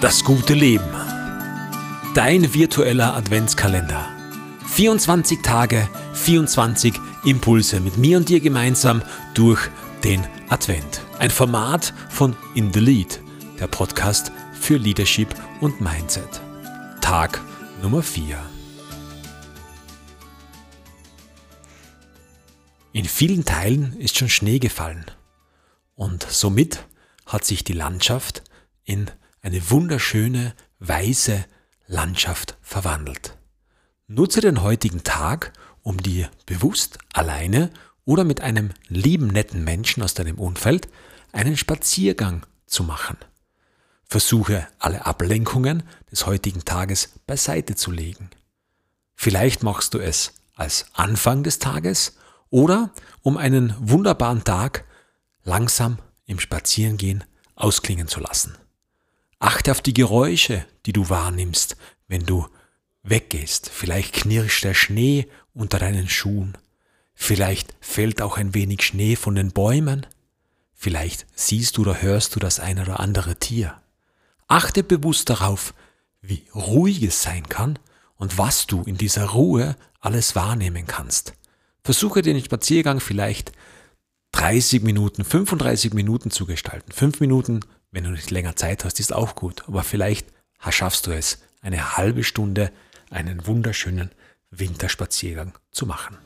Das gute Leben. Dein virtueller Adventskalender. 24 Tage, 24 Impulse mit mir und dir gemeinsam durch den Advent. Ein Format von In the Lead, der Podcast für Leadership und Mindset. Tag Nummer 4. In vielen Teilen ist schon Schnee gefallen und somit hat sich die Landschaft in eine wunderschöne, weiße Landschaft verwandelt. Nutze den heutigen Tag, um dir bewusst alleine oder mit einem lieben, netten Menschen aus deinem Umfeld einen Spaziergang zu machen. Versuche alle Ablenkungen des heutigen Tages beiseite zu legen. Vielleicht machst du es als Anfang des Tages oder um einen wunderbaren Tag langsam im Spazierengehen ausklingen zu lassen. Achte auf die Geräusche, die du wahrnimmst, wenn du weggehst. Vielleicht knirscht der Schnee unter deinen Schuhen. Vielleicht fällt auch ein wenig Schnee von den Bäumen. Vielleicht siehst du oder hörst du das eine oder andere Tier. Achte bewusst darauf, wie ruhig es sein kann und was du in dieser Ruhe alles wahrnehmen kannst. Versuche den Spaziergang vielleicht 30 Minuten, 35 Minuten zu gestalten. Fünf Minuten wenn du nicht länger Zeit hast, ist auch gut. Aber vielleicht schaffst du es, eine halbe Stunde einen wunderschönen Winterspaziergang zu machen.